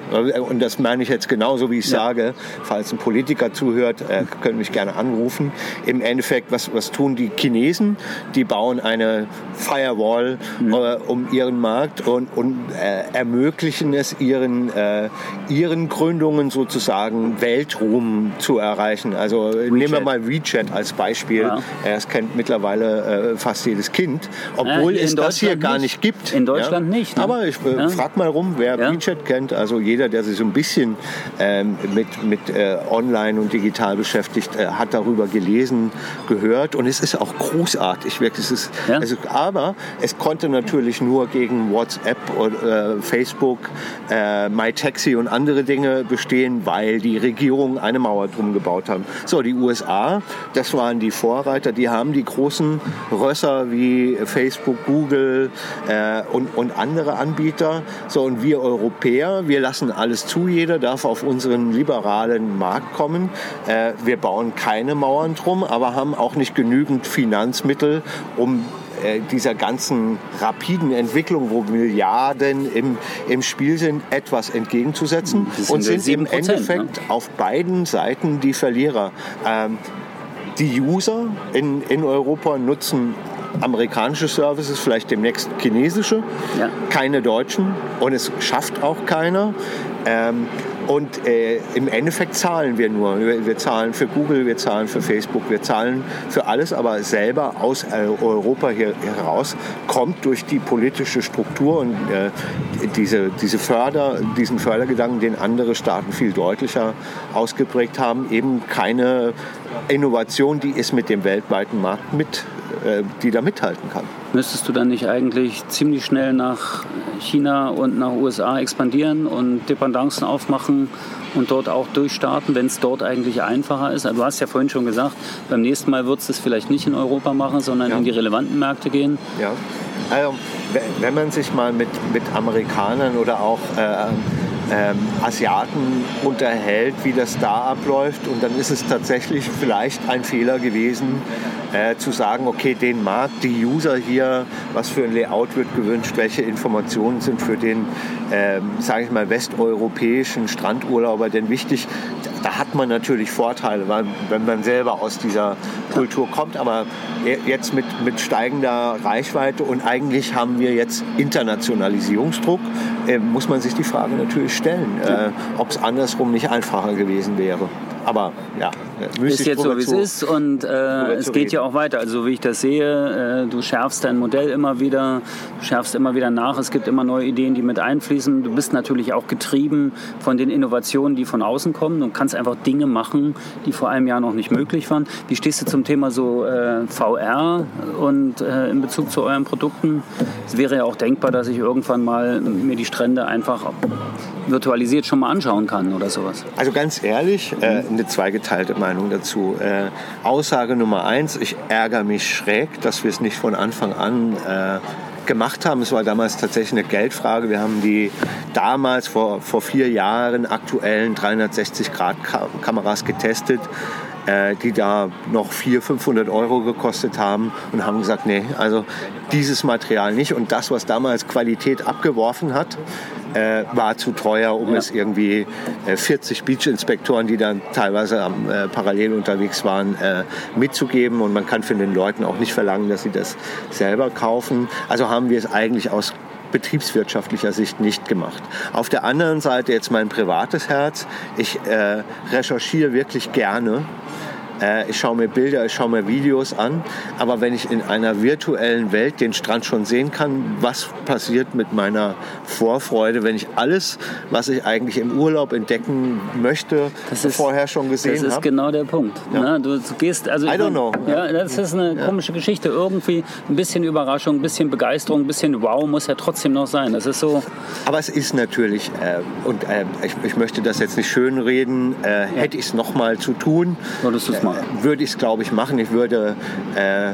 Und das meine ich jetzt genauso, wie ich ja. sage. Falls ein Politiker zuhört, äh, können mich gerne anrufen. Im Endeffekt, was, was tun die Chinesen? Die bauen eine Firewall mhm. äh, um ihren Markt und, und äh, ermöglichen es ihren, äh, ihren Gründungen sozusagen Weltruhm zu erreichen. Also WeChat. nehmen wir mal WeChat als Beispiel. Ja. Es kennt mittlerweile äh, fast jedes Kind, obwohl es das hier gar nicht, gibt. In Deutschland nicht. Ne? Aber ich äh, ja. frage mal rum, wer ja. WeChat kennt. Also jeder, der sich so ein bisschen ähm, mit, mit äh, Online und digital beschäftigt, äh, hat darüber gelesen, gehört. Und es ist auch großartig. Wirklich. Es ist, ja. also, aber es konnte natürlich nur gegen WhatsApp oder äh, Facebook, äh, MyTaxi und andere Dinge bestehen, weil die Regierung eine Mauer drum gebaut haben. So, die USA, das waren die Vorreiter, die haben die großen Rösser wie Facebook, Google äh, und, und andere Anbieter. So, und wir Europäer, wir lassen alles zu. Jeder darf auf unseren liberalen Markt kommen. Äh, wir bauen keine Mauern drum, aber haben auch nicht genügend Finanzmittel, um äh, dieser ganzen rapiden Entwicklung, wo Milliarden im, im Spiel sind, etwas entgegenzusetzen und sind im Endeffekt ne? auf beiden Seiten die Verlierer. Ähm, die User in, in Europa nutzen amerikanische Services, vielleicht demnächst chinesische, ja. keine deutschen und es schafft auch keiner. Ähm, und äh, im Endeffekt zahlen wir nur. Wir, wir, zahlen für Google, wir zahlen für Facebook, wir zahlen für alles, aber selber aus äh, Europa hier, heraus kommt durch die politische Struktur und äh, diese, diese Förder, diesen Fördergedanken, den andere Staaten viel deutlicher ausgeprägt haben, eben keine Innovation, die es mit dem weltweiten Markt mit äh, die da mithalten kann. Müsstest du dann nicht eigentlich ziemlich schnell nach China und nach USA expandieren und Dependancen aufmachen und dort auch durchstarten, wenn es dort eigentlich einfacher ist? Also du hast ja vorhin schon gesagt, beim nächsten Mal würdest du es vielleicht nicht in Europa machen, sondern ja. in die relevanten Märkte gehen. Ja, also wenn man sich mal mit, mit Amerikanern oder auch äh, ähm, Asiaten unterhält, wie das da abläuft. Und dann ist es tatsächlich vielleicht ein Fehler gewesen, äh, zu sagen, okay, den Markt, die User hier, was für ein Layout wird gewünscht, welche Informationen sind für den, ähm, sage ich mal, westeuropäischen Strandurlauber denn wichtig. Da hat man natürlich Vorteile, weil, wenn man selber aus dieser Kultur kommt. Aber jetzt mit, mit steigender Reichweite und eigentlich haben wir jetzt Internationalisierungsdruck, äh, muss man sich die Frage natürlich stellen, äh, ob es andersrum nicht einfacher gewesen wäre. Aber ja, ist jetzt so, wie es ist und äh, es geht ja auch weiter. Also wie ich das sehe, äh, du schärfst dein Modell immer wieder, schärfst immer wieder nach. Es gibt immer neue Ideen, die mit einfließen. Du bist natürlich auch getrieben von den Innovationen, die von außen kommen und kannst einfach Dinge machen, die vor einem Jahr noch nicht möglich waren. Wie stehst du zum Thema so äh, VR und äh, in Bezug zu euren Produkten? Es wäre ja auch denkbar, dass ich irgendwann mal mir die Strände einfach virtualisiert schon mal anschauen kann oder sowas. Also ganz ehrlich, äh, eine zweigeteilte Meinung dazu. Äh, Aussage Nummer eins, ich ärgere mich schräg, dass wir es nicht von Anfang an äh, gemacht haben. Es war damals tatsächlich eine Geldfrage. Wir haben die damals vor, vor vier Jahren aktuellen 360-Grad-Kameras getestet die da noch 400, 500 Euro gekostet haben und haben gesagt, nee, also dieses Material nicht. Und das, was damals Qualität abgeworfen hat, äh, war zu teuer, um ja. es irgendwie äh, 40 Beach-Inspektoren, die dann teilweise äh, parallel unterwegs waren, äh, mitzugeben. Und man kann von den Leuten auch nicht verlangen, dass sie das selber kaufen. Also haben wir es eigentlich aus betriebswirtschaftlicher Sicht nicht gemacht. Auf der anderen Seite jetzt mein privates Herz. Ich äh, recherchiere wirklich gerne ich schaue mir Bilder, ich schaue mir Videos an. Aber wenn ich in einer virtuellen Welt den Strand schon sehen kann, was passiert mit meiner Vorfreude, wenn ich alles, was ich eigentlich im Urlaub entdecken möchte, ist- vorher schon gesehen Das ist habe? genau der Punkt. Ja. Ne? Du, du gehst, also ich I don't know. Ja, das ist eine komische Geschichte. Irgendwie ein bisschen Überraschung, ein bisschen Begeisterung, ein bisschen Wow muss ja trotzdem noch sein. Das ist so. Aber es ist natürlich, äh, und äh, ich, ich möchte das jetzt nicht schönreden, äh, hätte ich es nochmal zu tun, Würdest du es machen? Würde ich es, glaube ich, machen. Ich würde äh,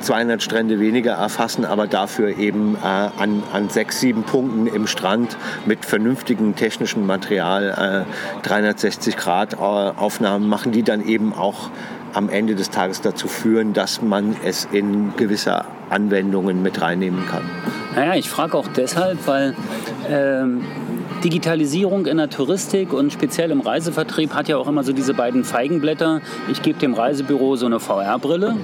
200 Strände weniger erfassen, aber dafür eben äh, an, an sechs, sieben Punkten im Strand mit vernünftigem technischem Material äh, 360 Grad äh, Aufnahmen machen, die dann eben auch am Ende des Tages dazu führen, dass man es in gewisse Anwendungen mit reinnehmen kann. Naja, ich frage auch deshalb, weil ähm, Digitalisierung in der Touristik und speziell im Reisevertrieb hat ja auch immer so diese beiden Feigenblätter. Ich gebe dem Reisebüro so eine VR-Brille.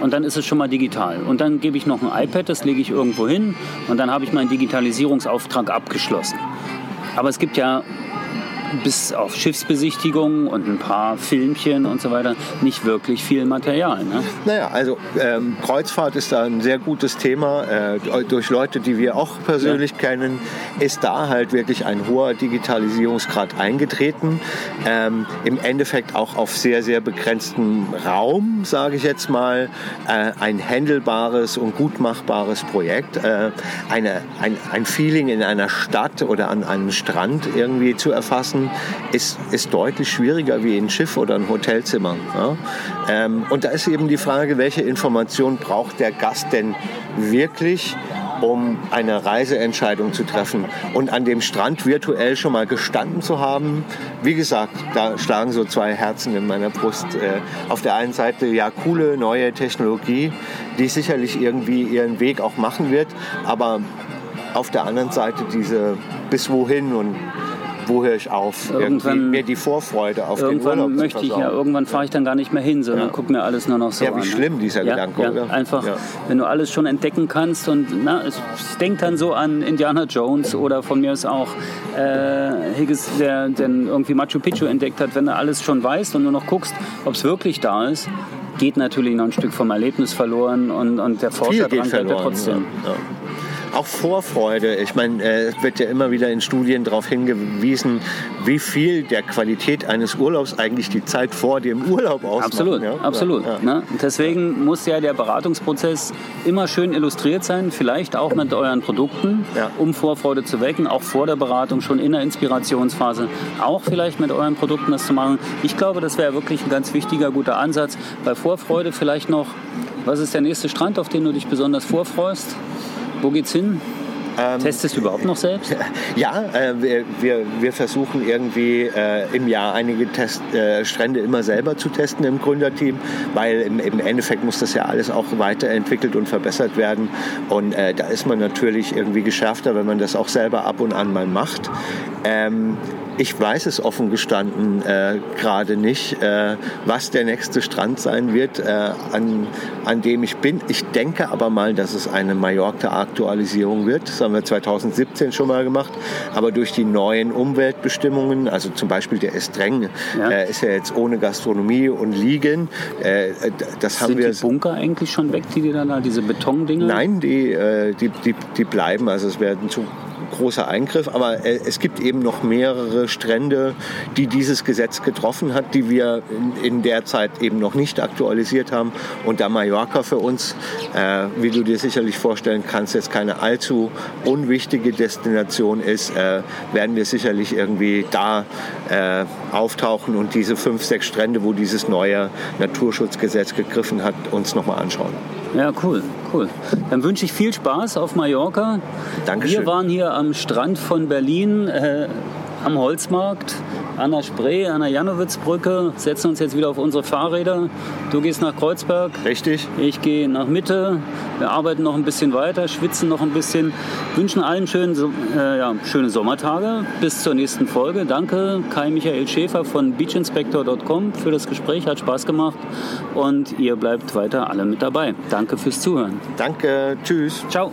Und dann ist es schon mal digital. Und dann gebe ich noch ein iPad, das lege ich irgendwo hin und dann habe ich meinen Digitalisierungsauftrag abgeschlossen. Aber es gibt ja bis auf Schiffsbesichtigungen und ein paar Filmchen und so weiter nicht wirklich viel Material. Ne? Naja, also ähm, Kreuzfahrt ist da ein sehr gutes Thema. Äh, durch Leute, die wir auch persönlich kennen, ist da halt wirklich ein hoher Digitalisierungsgrad eingetreten. Ähm, Im Endeffekt auch auf sehr, sehr begrenztem Raum, sage ich jetzt mal. Äh, ein handelbares und gut machbares Projekt. Äh, eine, ein, ein Feeling in einer Stadt oder an einem Strand irgendwie zu erfassen, ist, ist deutlich schwieriger wie ein Schiff oder ein Hotelzimmer. Ja? Ähm, und da ist eben die Frage, welche Information braucht der Gast denn wirklich, um eine Reiseentscheidung zu treffen und an dem Strand virtuell schon mal gestanden zu haben. Wie gesagt, da schlagen so zwei Herzen in meiner Brust. Äh, auf der einen Seite ja coole neue Technologie, die sicherlich irgendwie ihren Weg auch machen wird, aber auf der anderen Seite diese bis wohin und wo höre ich auf? Irgendwie Irgendwann- mir die Vorfreude auf den Urlaub möchte ich ja, irgendwann fahre ich dann gar nicht mehr hin, sondern Ja. guck mir alles nur noch so Ja, wie an. ne? schlimm dieser ja, Gedanke, ja, oder? Einfach, wenn du alles schon entdecken kannst und na, ich, denke dann so an Indiana Jones oder von mir ist auch äh, Higgins, der, der irgendwie Machu Picchu entdeckt hat, wenn du alles schon weißt und nur noch guckst, ob es wirklich da ist, geht natürlich noch ein Stück vom Erlebnis verloren und, und der Forscher dran bleibt ja trotzdem. Ja. Ja. Auch Vorfreude. Ich meine, äh, es wird ja immer wieder in Studien darauf hingewiesen, wie viel der Qualität eines Urlaubs eigentlich die Zeit vor dem Urlaub ausmacht. Absolut, ja? absolut. Ja. Ne? Deswegen muss ja der Beratungsprozess immer schön illustriert sein, vielleicht auch mit euren Produkten, Ja. um Vorfreude zu wecken, auch vor der Beratung, schon in der Inspirationsphase, auch vielleicht mit euren Produkten das zu machen. Ich glaube, das wäre wirklich ein ganz wichtiger, guter Ansatz. Bei Vorfreude vielleicht noch, was ist der nächste Strand, auf den du dich besonders vorfreust? Wo geht's hin? Ähm, Testest du überhaupt noch selbst? Ja, äh, wir, wir, wir versuchen irgendwie äh, im Jahr einige Test, äh, Strände immer selber zu testen im Gründerteam, weil im, im Endeffekt muss das ja alles auch weiterentwickelt und verbessert werden. Und äh, da ist man natürlich irgendwie geschärfter, wenn man das auch selber ab und an mal macht. Ähm, ich weiß es offen gestanden äh, gerade nicht, äh, was der nächste Strand sein wird, äh, an, an dem ich bin. Ich denke aber mal, dass es eine Mallorca-Aktualisierung wird. Das haben wir 2017 schon mal gemacht. Aber durch die neuen Umweltbestimmungen, also zum Beispiel der Estreng, Ja. äh, ist ja jetzt ohne Gastronomie und Liegen. Äh, das haben Sind wir die Bunker eigentlich schon weg, die dir dann da, diese Betondinger? Nein, die, äh, die, die, die bleiben. Also es werden zu großer Eingriff, aber äh, es gibt eben noch mehrere Strände, die dieses Gesetz getroffen hat, die wir in, der Zeit eben noch nicht aktualisiert haben. Und da Mallorca für uns, äh, wie du dir sicherlich vorstellen kannst, jetzt keine allzu unwichtige Destination ist, äh, werden wir sicherlich irgendwie da äh, auftauchen und diese fünf, sechs Strände, wo dieses neue Naturschutzgesetz gegriffen hat, uns nochmal anschauen. Ja, cool, cool. Dann wünsche ich viel Spaß auf Mallorca. Dankeschön. Wir waren hier am Strand von Berlin, äh, am Holzmarkt, an der Spree, an der Janowitzbrücke, setzen uns jetzt wieder auf unsere Fahrräder. Du gehst nach Kreuzberg, Richtig? ich gehe nach Mitte. Wir arbeiten noch ein bisschen weiter, schwitzen noch ein bisschen. Wünschen allen schönen, äh, ja, schöne Sommertage. Bis zur nächsten Folge. Danke Kai Michael Schäfer von beachinspector.com für das Gespräch. Hat Spaß gemacht. Und ihr bleibt weiter alle mit dabei. Danke fürs Zuhören. Danke, tschüss. Ciao.